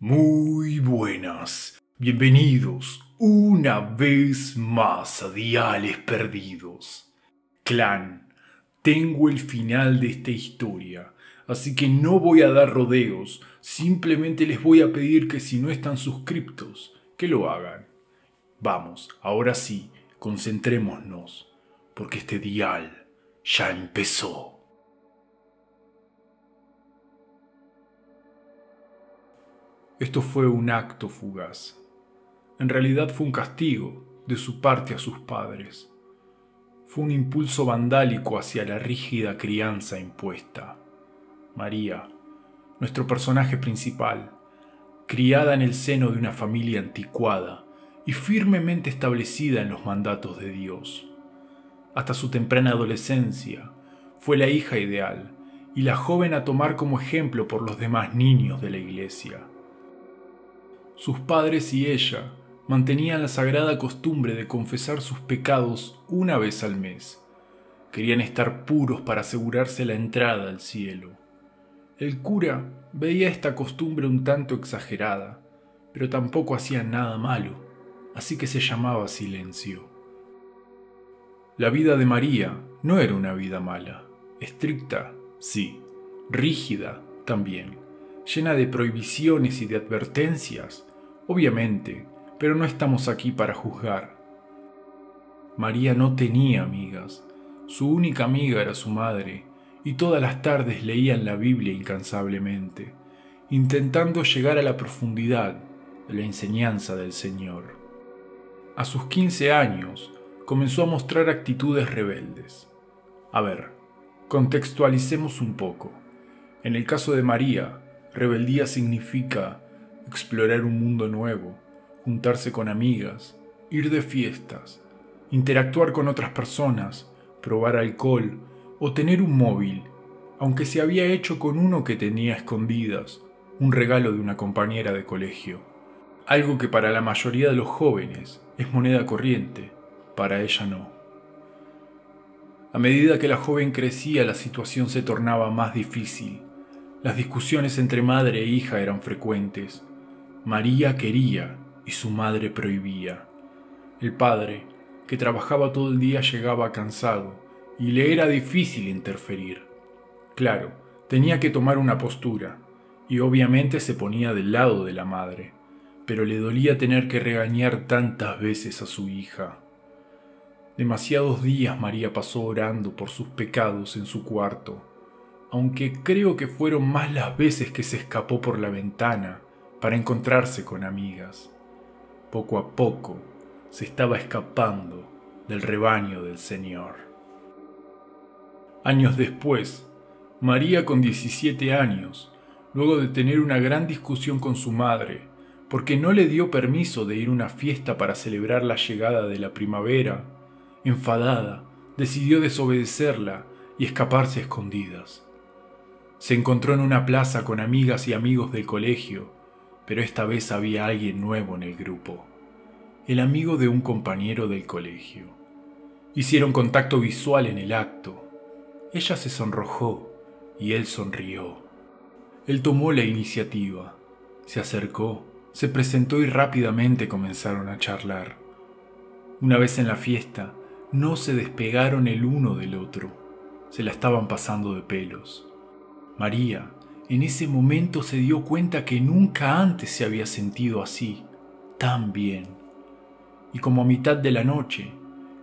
Muy buenas. Bienvenidos una vez más a Diales Perdidos. Clan, tengo el final de esta historia, así que no voy a dar rodeos, simplemente les voy a pedir que si no están suscriptos, que lo hagan. Vamos, ahora sí, concentrémonos, porque este dial ya empezó. Esto fue un acto fugaz. En realidad fue un castigo de su parte a sus padres. Fue un impulso vandálico hacia la rígida crianza impuesta. María, nuestro personaje principal, criada en el seno de una familia anticuada y firmemente establecida en los mandatos de Dios. Hasta su temprana adolescencia, fue la hija ideal y la joven a tomar como ejemplo por los demás niños de la iglesia. Sus padres y ella mantenían la sagrada costumbre de confesar sus pecados una vez al mes. Querían estar puros para asegurarse la entrada al cielo. El cura veía esta costumbre un tanto exagerada, pero tampoco hacía nada malo, así que se llamaba silencio. La vida de María no era una vida mala, estricta, sí, rígida también llena de prohibiciones y de advertencias, obviamente, pero no estamos aquí para juzgar. María no tenía amigas, su única amiga era su madre, y todas las tardes leían la Biblia incansablemente, intentando llegar a la profundidad de la enseñanza del Señor. A sus 15 años comenzó a mostrar actitudes rebeldes. A ver, contextualicemos un poco. En el caso de María, Rebeldía significa explorar un mundo nuevo, juntarse con amigas, ir de fiestas, interactuar con otras personas, probar alcohol o tener un móvil, aunque se había hecho con uno que tenía escondidas, un regalo de una compañera de colegio. Algo que para la mayoría de los jóvenes es moneda corriente, para ella no. A medida que la joven crecía la situación se tornaba más difícil las discusiones entre madre e hija eran frecuentes. María quería y su madre prohibía. El padre, que trabajaba todo el día, llegaba cansado y le era difícil interferir. Claro, tenía que tomar una postura, y obviamente se ponía del lado de la madre, pero le dolía tener que regañar tantas veces a su hija. Demasiados días María pasó orando por sus pecados en su cuarto aunque creo que fueron más las veces que se escapó por la ventana para encontrarse con amigas. Poco a poco se estaba escapando del rebaño del Señor. Años después, María con 17 años, luego de tener una gran discusión con su madre, porque no le dio permiso de ir a una fiesta para celebrar la llegada de la primavera, enfadada, decidió desobedecerla y escaparse a escondidas. Se encontró en una plaza con amigas y amigos del colegio, pero esta vez había alguien nuevo en el grupo, el amigo de un compañero del colegio. Hicieron contacto visual en el acto. Ella se sonrojó y él sonrió. Él tomó la iniciativa, se acercó, se presentó y rápidamente comenzaron a charlar. Una vez en la fiesta, no se despegaron el uno del otro, se la estaban pasando de pelos. María en ese momento se dio cuenta que nunca antes se había sentido así, tan bien. Y como a mitad de la noche,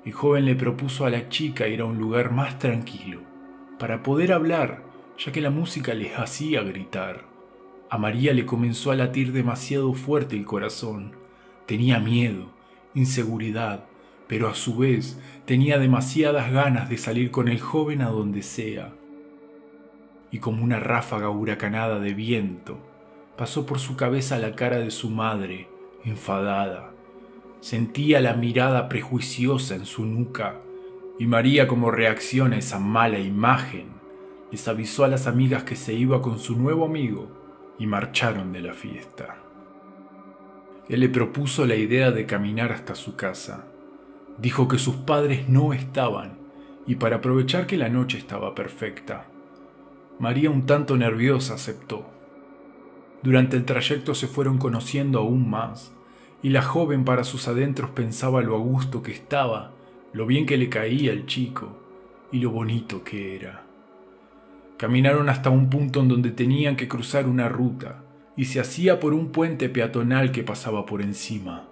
el joven le propuso a la chica ir a un lugar más tranquilo, para poder hablar, ya que la música les hacía gritar. A María le comenzó a latir demasiado fuerte el corazón. Tenía miedo, inseguridad, pero a su vez tenía demasiadas ganas de salir con el joven a donde sea y como una ráfaga huracanada de viento, pasó por su cabeza la cara de su madre, enfadada. Sentía la mirada prejuiciosa en su nuca, y María como reacción a esa mala imagen, les avisó a las amigas que se iba con su nuevo amigo y marcharon de la fiesta. Él le propuso la idea de caminar hasta su casa. Dijo que sus padres no estaban y para aprovechar que la noche estaba perfecta, María un tanto nerviosa aceptó. Durante el trayecto se fueron conociendo aún más, y la joven para sus adentros pensaba lo a gusto que estaba, lo bien que le caía el chico y lo bonito que era. Caminaron hasta un punto en donde tenían que cruzar una ruta, y se hacía por un puente peatonal que pasaba por encima.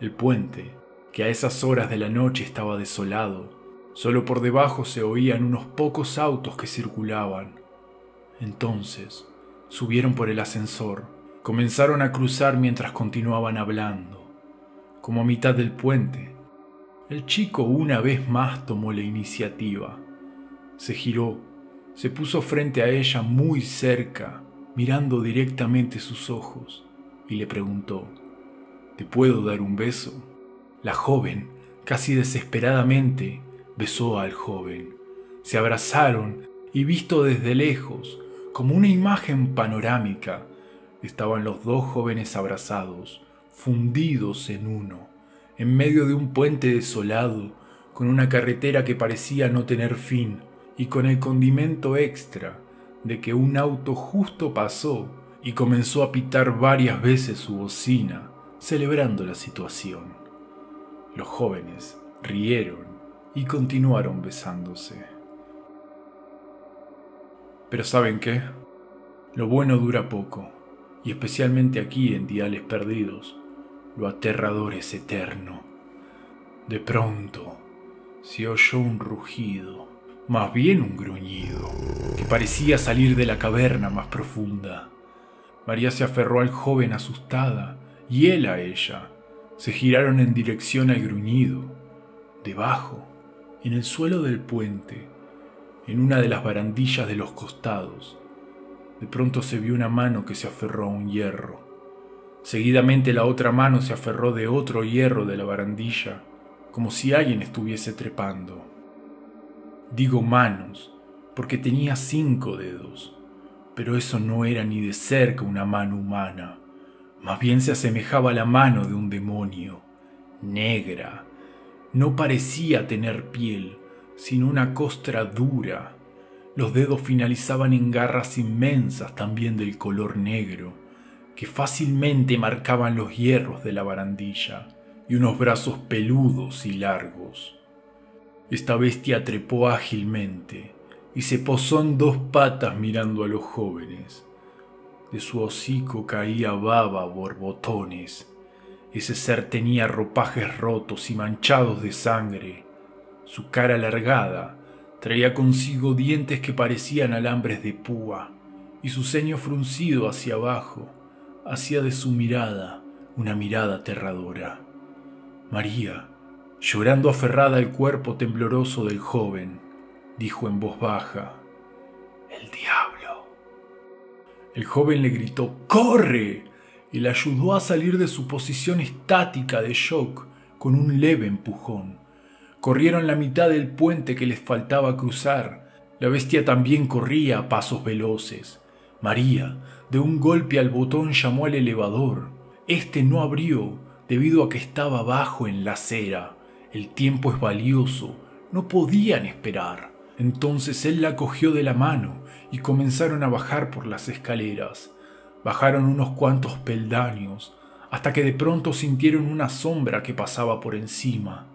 El puente, que a esas horas de la noche estaba desolado, solo por debajo se oían unos pocos autos que circulaban. Entonces, subieron por el ascensor, comenzaron a cruzar mientras continuaban hablando. Como a mitad del puente, el chico una vez más tomó la iniciativa. Se giró, se puso frente a ella muy cerca, mirando directamente sus ojos, y le preguntó, ¿Te puedo dar un beso? La joven, casi desesperadamente, besó al joven. Se abrazaron y visto desde lejos, como una imagen panorámica, estaban los dos jóvenes abrazados, fundidos en uno, en medio de un puente desolado, con una carretera que parecía no tener fin y con el condimento extra de que un auto justo pasó y comenzó a pitar varias veces su bocina, celebrando la situación. Los jóvenes rieron y continuaron besándose. Pero ¿saben qué? Lo bueno dura poco, y especialmente aquí en Diales Perdidos, lo aterrador es eterno. De pronto se oyó un rugido, más bien un gruñido, que parecía salir de la caverna más profunda. María se aferró al joven asustada y él a ella. Se giraron en dirección al gruñido. Debajo, en el suelo del puente, en una de las barandillas de los costados, de pronto se vio una mano que se aferró a un hierro. Seguidamente la otra mano se aferró de otro hierro de la barandilla, como si alguien estuviese trepando. Digo manos, porque tenía cinco dedos, pero eso no era ni de cerca una mano humana. Más bien se asemejaba a la mano de un demonio, negra. No parecía tener piel, sino una costra dura. Los dedos finalizaban en garras inmensas también del color negro, que fácilmente marcaban los hierros de la barandilla, y unos brazos peludos y largos. Esta bestia trepó ágilmente y se posó en dos patas mirando a los jóvenes. De su hocico caía baba borbotones. Ese ser tenía ropajes rotos y manchados de sangre. Su cara alargada traía consigo dientes que parecían alambres de púa, y su ceño fruncido hacia abajo hacía de su mirada una mirada aterradora. María, llorando aferrada al cuerpo tembloroso del joven, dijo en voz baja, El diablo. El joven le gritó ¡Corre! y le ayudó a salir de su posición estática de shock con un leve empujón. Corrieron la mitad del puente que les faltaba cruzar. La bestia también corría a pasos veloces. María, de un golpe al botón, llamó al elevador. Este no abrió debido a que estaba abajo en la acera. El tiempo es valioso. No podían esperar. Entonces él la cogió de la mano y comenzaron a bajar por las escaleras. Bajaron unos cuantos peldaños, hasta que de pronto sintieron una sombra que pasaba por encima.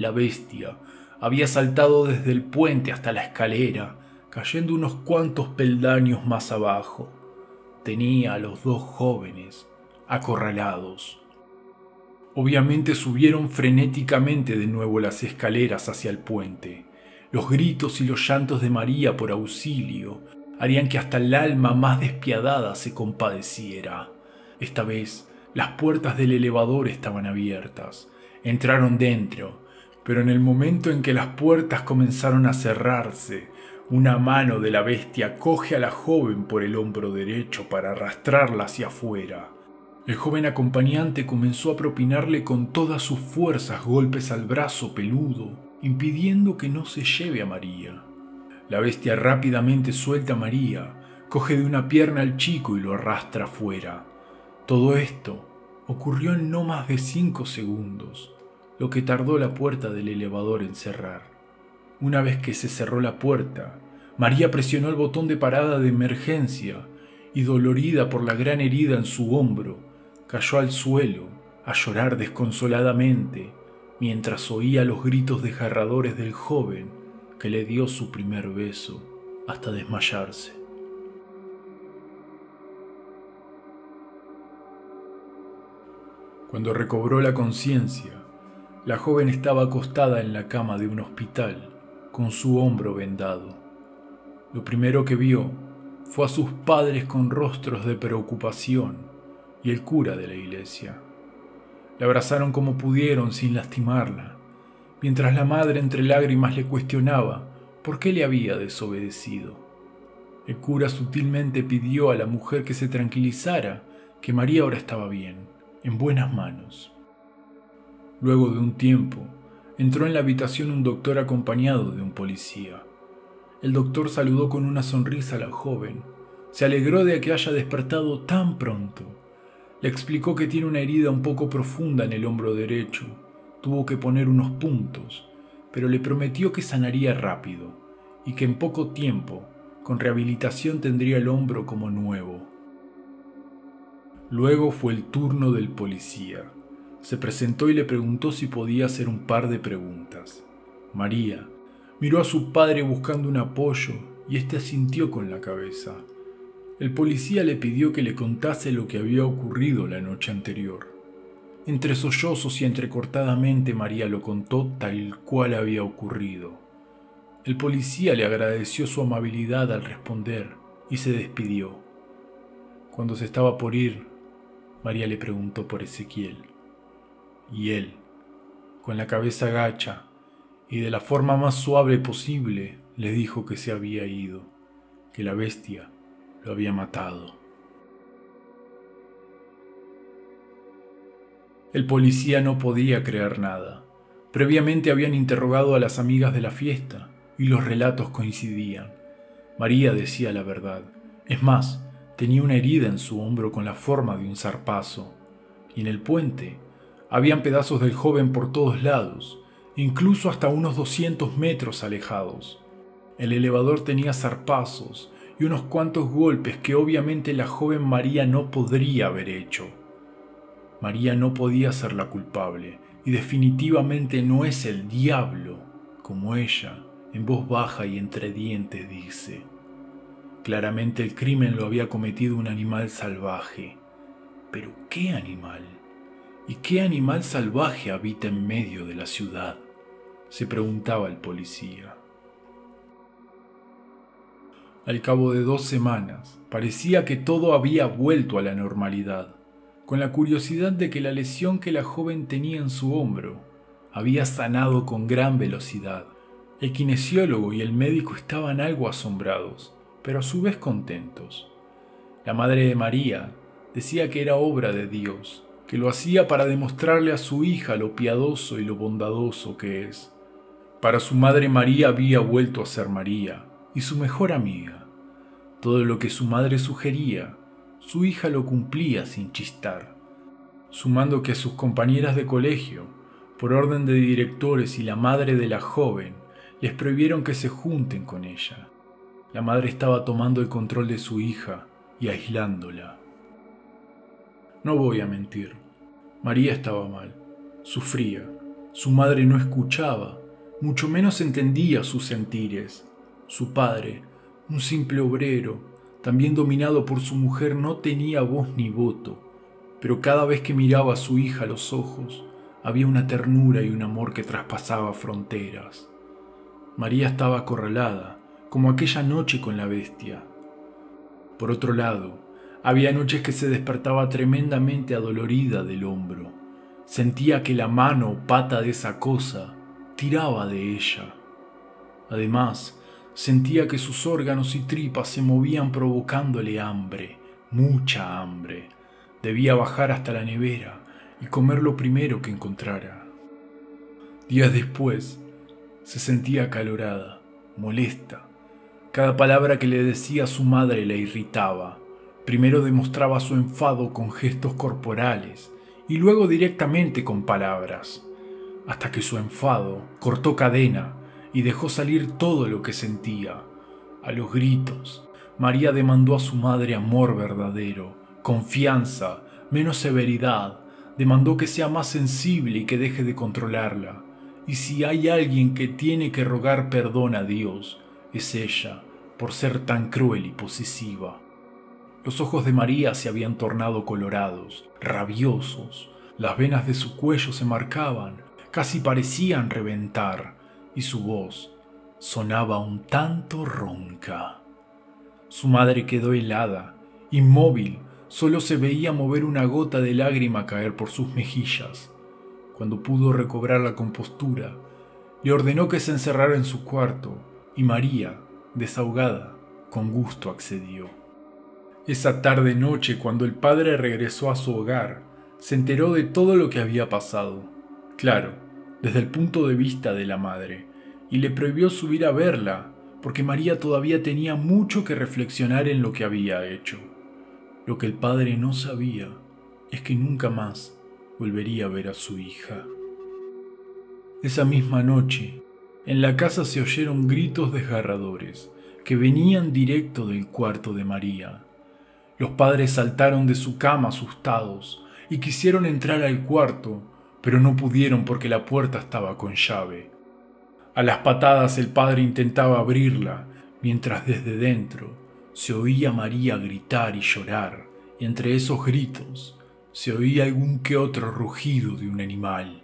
La bestia había saltado desde el puente hasta la escalera, cayendo unos cuantos peldaños más abajo. Tenía a los dos jóvenes acorralados. Obviamente subieron frenéticamente de nuevo las escaleras hacia el puente. Los gritos y los llantos de María por auxilio harían que hasta el alma más despiadada se compadeciera. Esta vez las puertas del elevador estaban abiertas. Entraron dentro, pero en el momento en que las puertas comenzaron a cerrarse, una mano de la bestia coge a la joven por el hombro derecho para arrastrarla hacia afuera. El joven acompañante comenzó a propinarle con todas sus fuerzas golpes al brazo peludo, impidiendo que no se lleve a María. La bestia rápidamente suelta a María, coge de una pierna al chico y lo arrastra afuera. Todo esto ocurrió en no más de cinco segundos, lo que tardó la puerta del elevador en cerrar. Una vez que se cerró la puerta, María presionó el botón de parada de emergencia y dolorida por la gran herida en su hombro, cayó al suelo a llorar desconsoladamente mientras oía los gritos desgarradores del joven que le dio su primer beso hasta desmayarse. Cuando recobró la conciencia, la joven estaba acostada en la cama de un hospital con su hombro vendado. Lo primero que vio fue a sus padres con rostros de preocupación y el cura de la iglesia. La abrazaron como pudieron sin lastimarla, mientras la madre entre lágrimas le cuestionaba por qué le había desobedecido. El cura sutilmente pidió a la mujer que se tranquilizara, que María ahora estaba bien, en buenas manos. Luego de un tiempo, entró en la habitación un doctor acompañado de un policía. El doctor saludó con una sonrisa a la joven. Se alegró de que haya despertado tan pronto. Le explicó que tiene una herida un poco profunda en el hombro derecho. Tuvo que poner unos puntos, pero le prometió que sanaría rápido y que en poco tiempo, con rehabilitación, tendría el hombro como nuevo. Luego fue el turno del policía. Se presentó y le preguntó si podía hacer un par de preguntas. María, Miró a su padre buscando un apoyo y éste asintió con la cabeza. El policía le pidió que le contase lo que había ocurrido la noche anterior. Entre sollozos y entrecortadamente María lo contó tal cual había ocurrido. El policía le agradeció su amabilidad al responder y se despidió. Cuando se estaba por ir, María le preguntó por Ezequiel. Y él, con la cabeza gacha, y de la forma más suave posible le dijo que se había ido, que la bestia lo había matado. El policía no podía creer nada. Previamente habían interrogado a las amigas de la fiesta y los relatos coincidían. María decía la verdad. Es más, tenía una herida en su hombro con la forma de un zarpazo. Y en el puente habían pedazos del joven por todos lados, incluso hasta unos 200 metros alejados. El elevador tenía zarpazos y unos cuantos golpes que obviamente la joven María no podría haber hecho. María no podía ser la culpable y definitivamente no es el diablo, como ella, en voz baja y entre dientes, dice. Claramente el crimen lo había cometido un animal salvaje. Pero ¿qué animal? ¿Y qué animal salvaje habita en medio de la ciudad? se preguntaba el policía. Al cabo de dos semanas, parecía que todo había vuelto a la normalidad, con la curiosidad de que la lesión que la joven tenía en su hombro había sanado con gran velocidad. El kinesiólogo y el médico estaban algo asombrados, pero a su vez contentos. La madre de María decía que era obra de Dios, que lo hacía para demostrarle a su hija lo piadoso y lo bondadoso que es. Para su madre María había vuelto a ser María y su mejor amiga. Todo lo que su madre sugería, su hija lo cumplía sin chistar, sumando que sus compañeras de colegio, por orden de directores y la madre de la joven, les prohibieron que se junten con ella. La madre estaba tomando el control de su hija y aislándola. No voy a mentir, María estaba mal, sufría, su madre no escuchaba mucho menos entendía sus sentires. Su padre, un simple obrero, también dominado por su mujer, no tenía voz ni voto, pero cada vez que miraba a su hija a los ojos, había una ternura y un amor que traspasaba fronteras. María estaba acorralada, como aquella noche con la bestia. Por otro lado, había noches que se despertaba tremendamente adolorida del hombro. Sentía que la mano o pata de esa cosa tiraba de ella. Además, sentía que sus órganos y tripas se movían provocándole hambre, mucha hambre. Debía bajar hasta la nevera y comer lo primero que encontrara. Días después, se sentía acalorada, molesta. Cada palabra que le decía su madre la irritaba. Primero demostraba su enfado con gestos corporales y luego directamente con palabras hasta que su enfado cortó cadena y dejó salir todo lo que sentía, a los gritos, María demandó a su madre amor verdadero, confianza, menos severidad, demandó que sea más sensible y que deje de controlarla. Y si hay alguien que tiene que rogar perdón a Dios, es ella, por ser tan cruel y posesiva. Los ojos de María se habían tornado colorados, rabiosos, las venas de su cuello se marcaban, casi parecían reventar, y su voz sonaba un tanto ronca. Su madre quedó helada, inmóvil, solo se veía mover una gota de lágrima caer por sus mejillas. Cuando pudo recobrar la compostura, le ordenó que se encerrara en su cuarto, y María, desahogada, con gusto accedió. Esa tarde noche, cuando el padre regresó a su hogar, se enteró de todo lo que había pasado. Claro, desde el punto de vista de la madre, y le prohibió subir a verla, porque María todavía tenía mucho que reflexionar en lo que había hecho. Lo que el padre no sabía es que nunca más volvería a ver a su hija. Esa misma noche, en la casa se oyeron gritos desgarradores que venían directo del cuarto de María. Los padres saltaron de su cama asustados y quisieron entrar al cuarto, pero no pudieron porque la puerta estaba con llave. A las patadas el padre intentaba abrirla, mientras desde dentro se oía María gritar y llorar, y entre esos gritos se oía algún que otro rugido de un animal.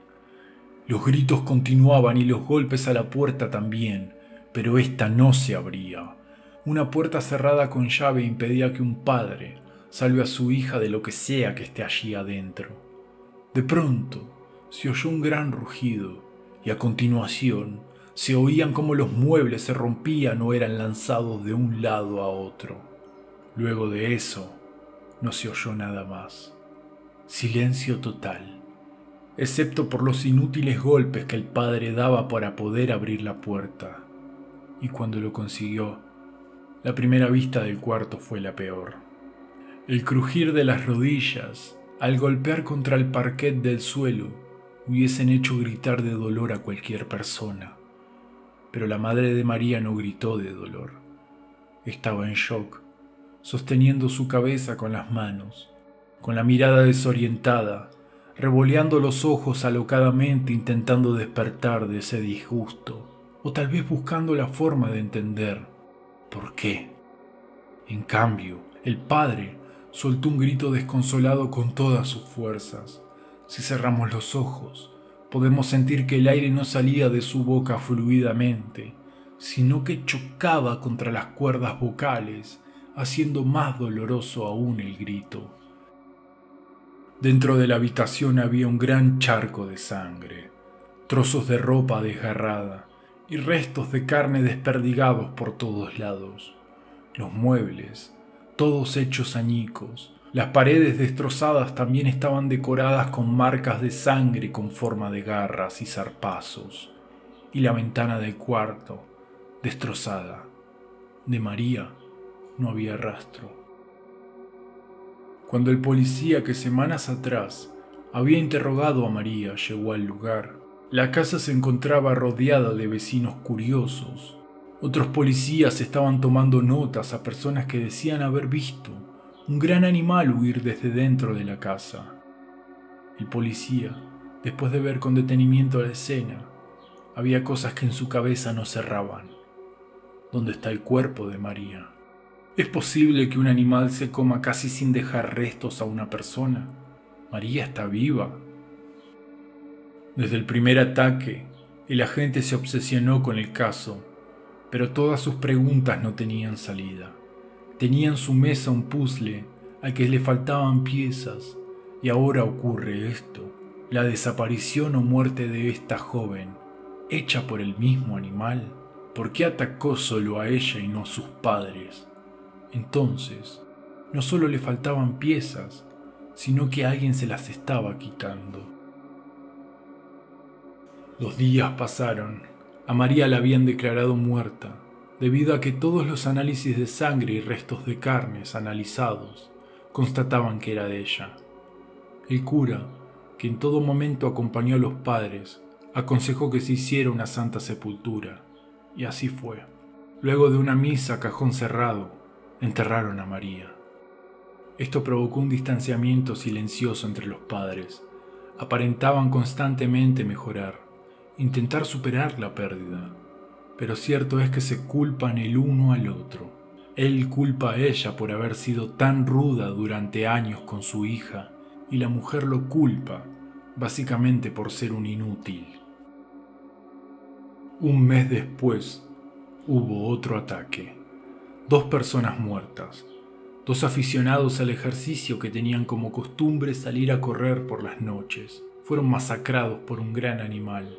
Los gritos continuaban y los golpes a la puerta también, pero ésta no se abría. Una puerta cerrada con llave impedía que un padre salve a su hija de lo que sea que esté allí adentro. De pronto se oyó un gran rugido y a continuación se oían como los muebles se rompían o eran lanzados de un lado a otro. Luego de eso, no se oyó nada más. Silencio total, excepto por los inútiles golpes que el padre daba para poder abrir la puerta. Y cuando lo consiguió, la primera vista del cuarto fue la peor. El crujir de las rodillas, al golpear contra el parquet del suelo, hubiesen hecho gritar de dolor a cualquier persona pero la madre de María no gritó de dolor. Estaba en shock, sosteniendo su cabeza con las manos, con la mirada desorientada, revoleando los ojos alocadamente intentando despertar de ese disgusto, o tal vez buscando la forma de entender qué. En cambio, el padre soltó un grito desconsolado con todas sus fuerzas. Si cerramos los ojos, podemos sentir que el aire no salía de su boca fluidamente, sino que chocaba contra las cuerdas vocales, haciendo más doloroso aún el grito. Dentro de la habitación había un gran charco de sangre, trozos de ropa desgarrada y restos de carne desperdigados por todos lados. Los muebles, todos hechos añicos, las paredes destrozadas también estaban decoradas con marcas de sangre con forma de garras y zarpazos, y la ventana del cuarto, destrozada. De María no había rastro. Cuando el policía que semanas atrás había interrogado a María llegó al lugar, la casa se encontraba rodeada de vecinos curiosos. Otros policías estaban tomando notas a personas que decían haber visto un gran animal huir desde dentro de la casa. El policía, después de ver con detenimiento la escena, había cosas que en su cabeza no cerraban. ¿Dónde está el cuerpo de María? ¿Es posible que un animal se coma casi sin dejar restos a una persona? María está viva. Desde el primer ataque, el agente se obsesionó con el caso, pero todas sus preguntas no tenían salida. Tenía en su mesa un puzzle al que le faltaban piezas y ahora ocurre esto, la desaparición o muerte de esta joven, hecha por el mismo animal. ¿Por qué atacó solo a ella y no a sus padres? Entonces, no solo le faltaban piezas, sino que alguien se las estaba quitando. Los días pasaron. A María la habían declarado muerta debido a que todos los análisis de sangre y restos de carnes analizados constataban que era de ella. El cura, que en todo momento acompañó a los padres, aconsejó que se hiciera una santa sepultura, y así fue. Luego de una misa a cajón cerrado, enterraron a María. Esto provocó un distanciamiento silencioso entre los padres. Aparentaban constantemente mejorar, intentar superar la pérdida, pero cierto es que se culpan el uno al otro. Él culpa a ella por haber sido tan ruda durante años con su hija y la mujer lo culpa básicamente por ser un inútil. Un mes después hubo otro ataque. Dos personas muertas, dos aficionados al ejercicio que tenían como costumbre salir a correr por las noches, fueron masacrados por un gran animal.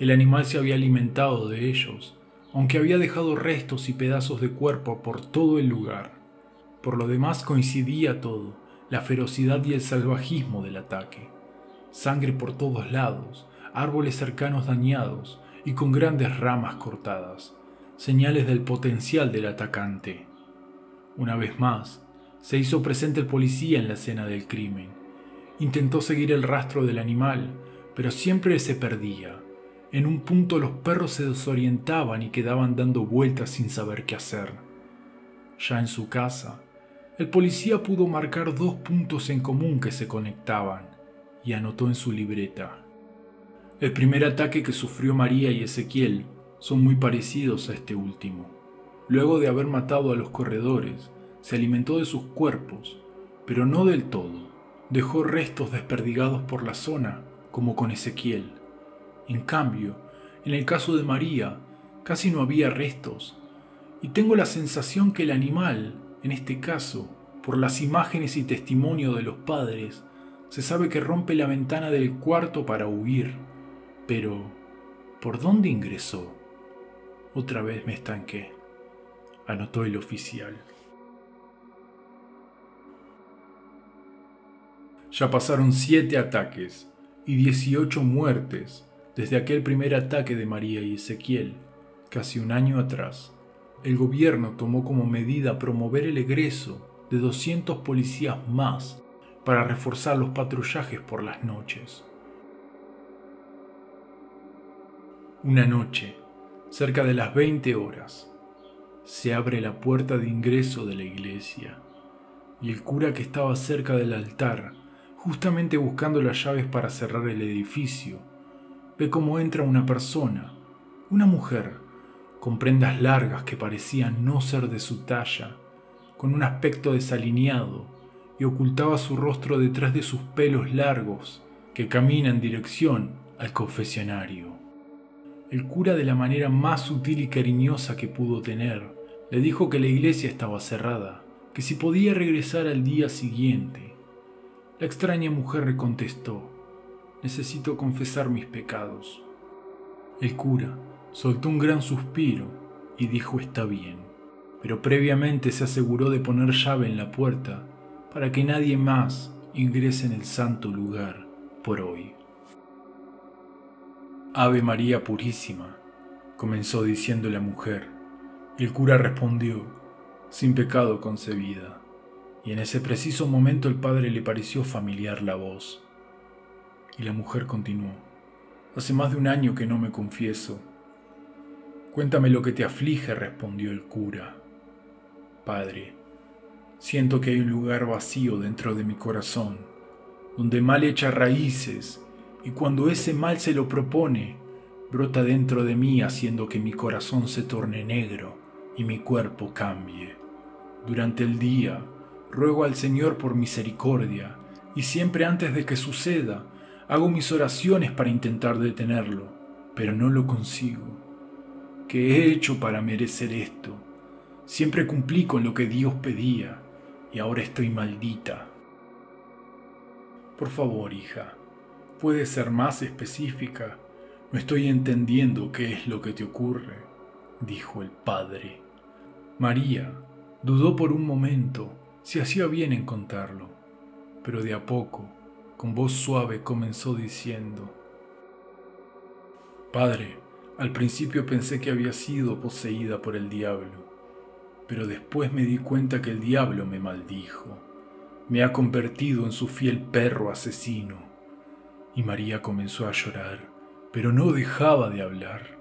El animal se había alimentado de ellos, aunque había dejado restos y pedazos de cuerpo por todo el lugar. Por lo demás coincidía todo, la ferocidad y el salvajismo del ataque. Sangre por todos lados, árboles cercanos dañados y con grandes ramas cortadas, señales del potencial del atacante. Una vez más, se hizo presente el policía en la escena del crimen. Intentó seguir el rastro del animal, pero siempre se perdía en un punto los perros se desorientaban y quedaban dando vueltas sin saber qué hacer. Ya en su casa, el policía pudo marcar dos puntos en común que se conectaban y anotó en su libreta. El primer ataque que sufrió María y Ezequiel son muy parecidos a este último. Luego de haber matado a los corredores, se alimentó de sus cuerpos, pero no del todo. Dejó restos desperdigados por la zona, como con Ezequiel. En cambio, en el caso de María, casi no había restos, y tengo la sensación que el animal, en este caso, por las imágenes y testimonio de los padres, se sabe que rompe la ventana del cuarto para huir. Pero, ¿por dónde ingresó? Otra vez me estanqué, anotó el oficial. Ya pasaron siete ataques y 18 muertes desde aquel primer ataque de María y Ezequiel, casi un año atrás, el gobierno tomó como medida promover el egreso de 200 policías más para reforzar los patrullajes por las noches. Una noche, cerca de las 20 horas, se abre la puerta de ingreso de la iglesia y el cura que estaba cerca del altar, justamente buscando las llaves para cerrar el edificio, ve cómo entra una persona, una mujer, con prendas largas que parecían no ser de su talla, con un aspecto desalineado, y ocultaba su rostro detrás de sus pelos largos que camina en dirección al confesionario. El cura, de la manera más sutil y cariñosa que pudo tener, le dijo que la iglesia estaba cerrada, que si podía regresar al día siguiente. La extraña mujer le contestó, necesito confesar mis pecados. El cura soltó un gran suspiro y dijo está bien, pero previamente se aseguró de poner llave en la puerta para que nadie más ingrese en el santo lugar por hoy. Ave María Purísima, comenzó diciendo la mujer. El cura respondió, sin pecado concebida, y en ese preciso momento el padre le pareció familiar la voz. Y la mujer continuó. Hace más de un año que no me confieso. Cuéntame lo que te aflige, respondió el cura. Padre, siento que hay un lugar vacío dentro de mi corazón, donde mal echa raíces, y cuando ese mal se lo propone, brota dentro de mí haciendo que mi corazón se torne negro y mi cuerpo cambie. Durante el día, ruego al Señor por misericordia, y siempre antes de que suceda, Hago mis oraciones para intentar detenerlo, pero no lo consigo. ¿Qué he hecho para merecer esto? Siempre cumplí con lo que Dios pedía y ahora estoy maldita. Por favor, hija, ¿puedes ser más específica? No estoy entendiendo qué es lo que te ocurre, dijo el padre. María dudó por un momento si hacía bien en contarlo, pero de a poco con voz suave comenzó diciendo, Padre, al principio pensé que había sido poseída por el diablo, pero después me di cuenta que el diablo me maldijo, me ha convertido en su fiel perro asesino. Y María comenzó a llorar, pero no dejaba de hablar.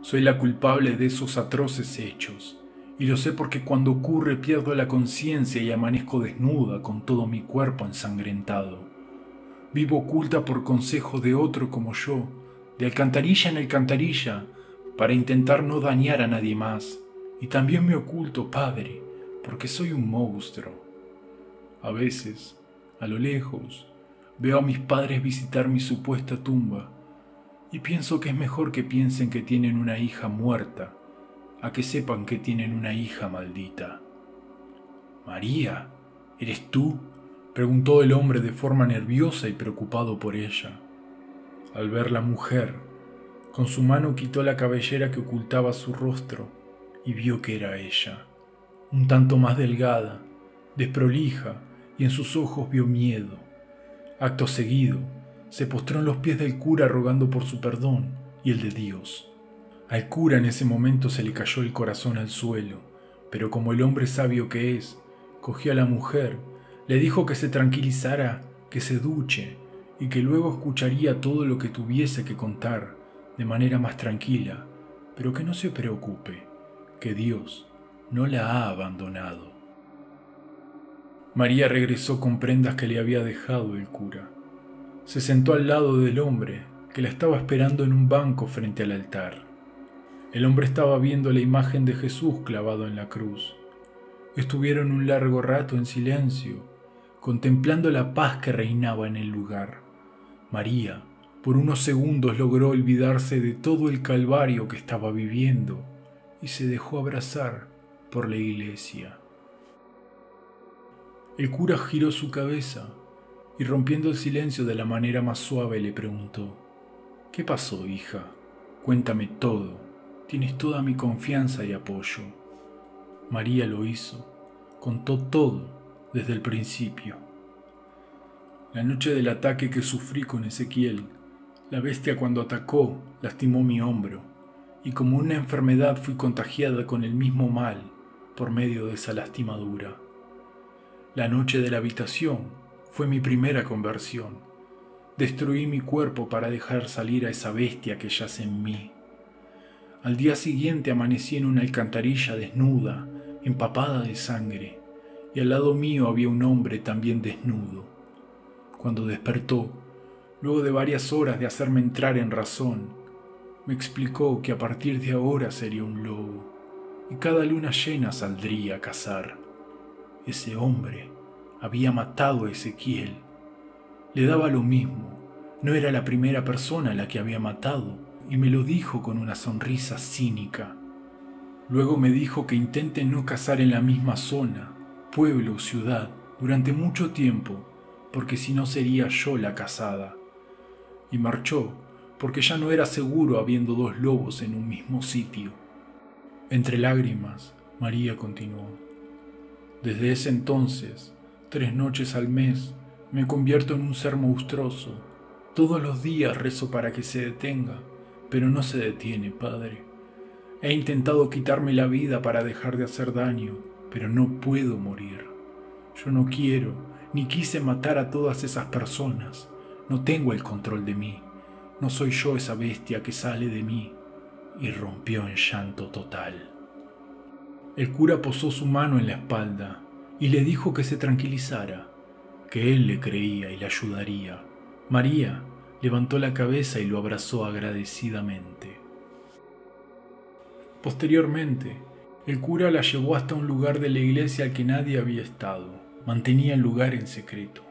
Soy la culpable de esos atroces hechos, Y lo sé porque cuando ocurre pierdo la conciencia y amanezco desnuda con todo mi cuerpo ensangrentado. Vivo oculta por consejo de otro como yo, de alcantarilla en alcantarilla, para intentar no dañar a nadie más. Y también me oculto, Padre, porque soy un monstruo. A veces, a lo lejos, veo a mis padres visitar mi supuesta tumba y pienso que es mejor que piensen que tienen una hija muerta a que sepan que tienen una hija maldita. María, ¿eres tú? Preguntó el hombre de forma nerviosa y preocupado por ella. Al ver la mujer, con su mano quitó la cabellera que ocultaba su rostro y vio que era ella, un tanto más delgada, desprolija, y en sus ojos vio miedo. Acto seguido, se postró en los pies del cura rogando por su perdón y el de Dios. Al cura en ese momento se le cayó el corazón al suelo, pero como el hombre sabio que es, cogió a la mujer, le dijo que se tranquilizara, que se duche y que luego escucharía todo lo que tuviese que contar de manera más tranquila, pero que no se preocupe, que Dios no la ha abandonado. María regresó con prendas que le había dejado el cura. Se sentó al lado del hombre, que la estaba esperando en un banco frente al altar. El hombre estaba viendo la imagen de Jesús clavado en la cruz. Estuvieron un largo rato en silencio, contemplando la paz que reinaba en el lugar. María, por unos segundos logró olvidarse de todo el calvario que estaba viviendo y se dejó abrazar por la iglesia. El cura giró su cabeza y rompiendo el silencio de la manera más suave le preguntó, ¿Qué pasó, hija? Cuéntame todo. Tienes toda mi confianza y apoyo. María lo hizo, contó todo desde el principio. La noche del ataque que sufrí con Ezequiel, la bestia cuando atacó lastimó mi hombro, y como una enfermedad fui contagiada con el mismo mal por medio de esa lastimadura. La noche de la habitación fue mi primera conversión. Destruí mi cuerpo para dejar salir a esa bestia que yace en mí. Al día siguiente amanecí en una alcantarilla desnuda, empapada de sangre, y al lado mío había un hombre también desnudo. Cuando despertó, luego de varias horas de hacerme entrar en razón, me explicó que a partir de ahora sería un lobo, y cada luna llena saldría a cazar. Ese hombre había matado a Ezequiel. Le daba lo mismo, no era la primera persona la que había matado, y me lo dijo con una sonrisa cínica. Luego me dijo que intente no cazar en la misma zona, pueblo ciudad, durante mucho tiempo, porque si no sería yo la cazada. Y marchó, porque ya no era seguro habiendo dos lobos en un mismo sitio. Entre lágrimas, María continuó. Desde ese entonces, tres noches al mes, me convierto en un ser monstruoso. Todos los días rezo para que se detenga, pero no se detiene, Padre. He intentado quitarme la vida para dejar de hacer daño, pero no puedo morir. Yo no quiero, ni quise matar a todas esas personas. No tengo el control de mí. No soy yo esa bestia que sale de mí. Y rompió en llanto total. El cura posó su mano en la espalda y le dijo que se tranquilizara, que él le creía y le ayudaría. María levantó la cabeza y lo abrazó agradecidamente. Posteriormente, el cura la llevó hasta un lugar de la iglesia al que nadie había estado. Mantenía el lugar en secreto.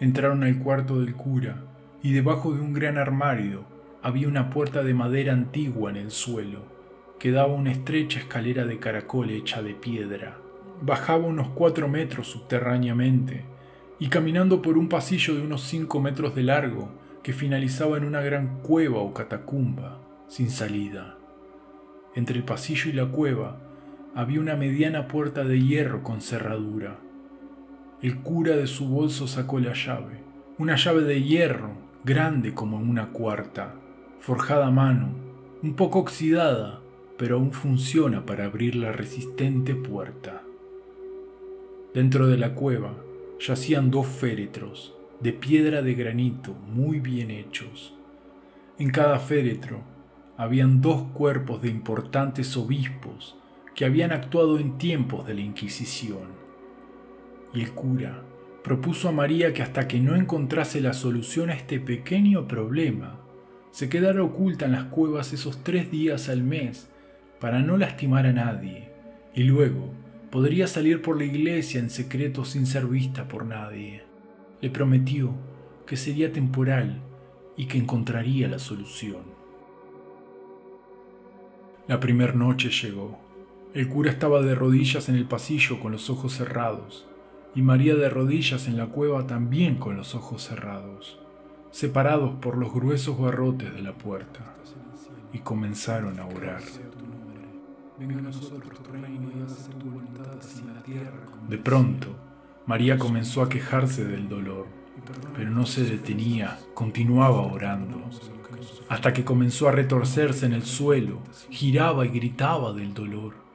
Entraron al cuarto del cura y debajo de un gran armario había una puerta de madera antigua en el suelo que daba una estrecha escalera de caracol hecha de piedra. Bajaba unos cuatro metros subterráneamente y caminando por un pasillo de unos cinco metros de largo que finalizaba en una gran cueva o catacumba sin salida. Entre el pasillo y la cueva había una mediana puerta de hierro con cerradura. El cura de su bolso sacó la llave, una llave de hierro grande como una cuarta, forjada a mano, un poco oxidada, pero aún funciona para abrir la resistente puerta. Dentro de la cueva yacían dos féretros, de piedra de granito muy bien hechos. En cada féretro habían dos cuerpos de importantes obispos que habían actuado en tiempos de la Inquisición. Y el cura propuso a María que hasta que no encontrase la solución a este pequeño problema, se quedara oculta en las cuevas esos tres días al mes para no lastimar a nadie, y luego podría salir por la iglesia en secreto sin ser vista por nadie. Le prometió que sería temporal y que encontraría la solución. La primera noche llegó. El cura estaba de rodillas en el pasillo con los ojos cerrados, y María de rodillas en la cueva también con los ojos cerrados, separados por los gruesos barrotes de la puerta, y comenzaron a orar. De pronto, María comenzó a quejarse del dolor, pero no se detenía, continuaba orando, hasta que comenzó a retorcerse en el suelo, giraba y gritaba del dolor.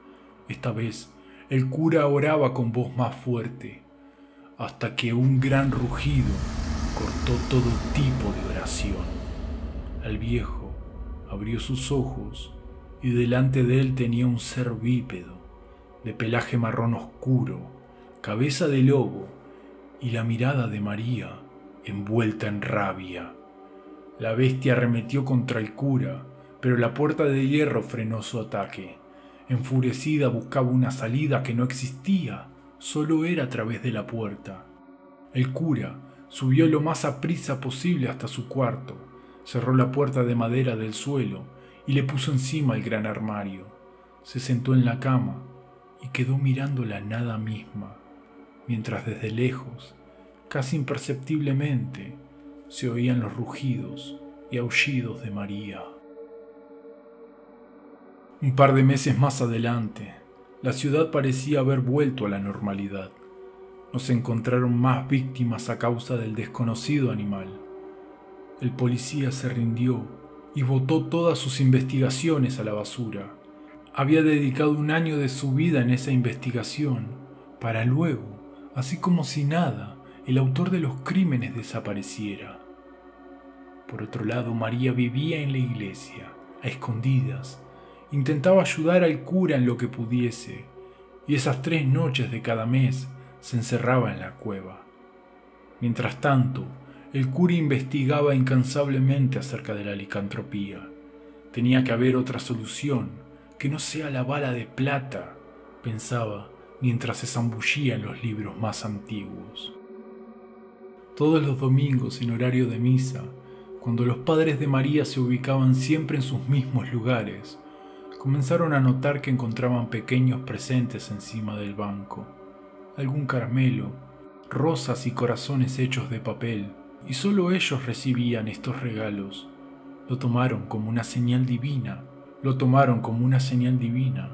Esta vez, el cura oraba con voz más fuerte, hasta que un gran rugido cortó todo tipo de oración. El viejo abrió sus ojos y delante de él tenía un ser bípedo, de pelaje marrón oscuro, cabeza de lobo y la mirada de María envuelta en rabia. La bestia arremetió contra el cura, pero la puerta de hierro frenó su ataque. Enfurecida buscaba una salida que no existía, solo era a través de la puerta. El cura subió lo más aprisa posible hasta su cuarto, cerró la puerta de madera del suelo y le puso encima el gran armario. Se sentó en la cama y quedó mirando la nada misma, mientras desde lejos, casi imperceptiblemente, se oían los rugidos y aullidos de María. Un par de meses más adelante, la ciudad parecía haber vuelto a la normalidad. No se encontraron más víctimas a causa del desconocido animal. El policía se rindió y botó todas sus investigaciones a la basura. Había dedicado un año de su vida en esa investigación, para luego, así como si nada, el autor de los crímenes desapareciera. Por otro lado, María vivía en la iglesia, a escondidas, intentaba ayudar al cura en lo que pudiese, y esas tres noches de cada mes se encerraba en la cueva. Mientras tanto, el cura investigaba incansablemente acerca de la licantropía. Tenía que haber otra solución, que no sea la bala de plata, pensaba mientras se zambullía en los libros más antiguos. Todos los domingos en horario de misa, cuando los padres de María se ubicaban siempre en sus mismos lugares, comenzaron a notar que encontraban pequeños presentes encima del banco, algún caramelo, rosas y corazones hechos de papel, y solo ellos recibían estos regalos. Lo tomaron como una señal divina, lo tomaron como una señal divina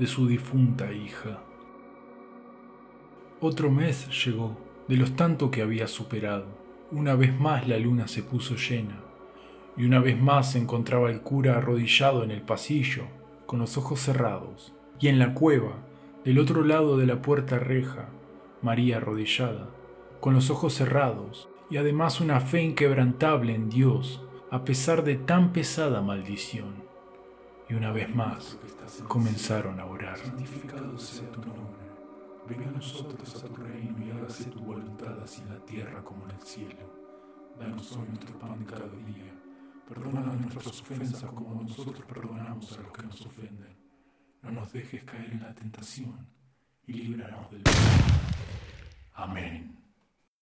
de su difunta hija. Otro mes llegó, de los tanto que había superado. Una vez más la luna se puso llena, y una vez más se encontraba el cura arrodillado en el pasillo, con los ojos cerrados, y en la cueva, del otro lado de la puerta reja, María arrodillada, con los ojos cerrados, y además una fe inquebrantable en Dios a pesar de tan pesada maldición. Y una vez más comenzaron a orar. Santificado sea tu nombre. Venga a nosotros a tu reino y hágase tu voluntad así en la tierra como en el cielo. Danos hoy nuestro pan de cada día. Perdona nuestras ofensas como nosotros perdonamos a los que nos ofenden. No nos dejes caer en la tentación y líbranos del mal. Amén.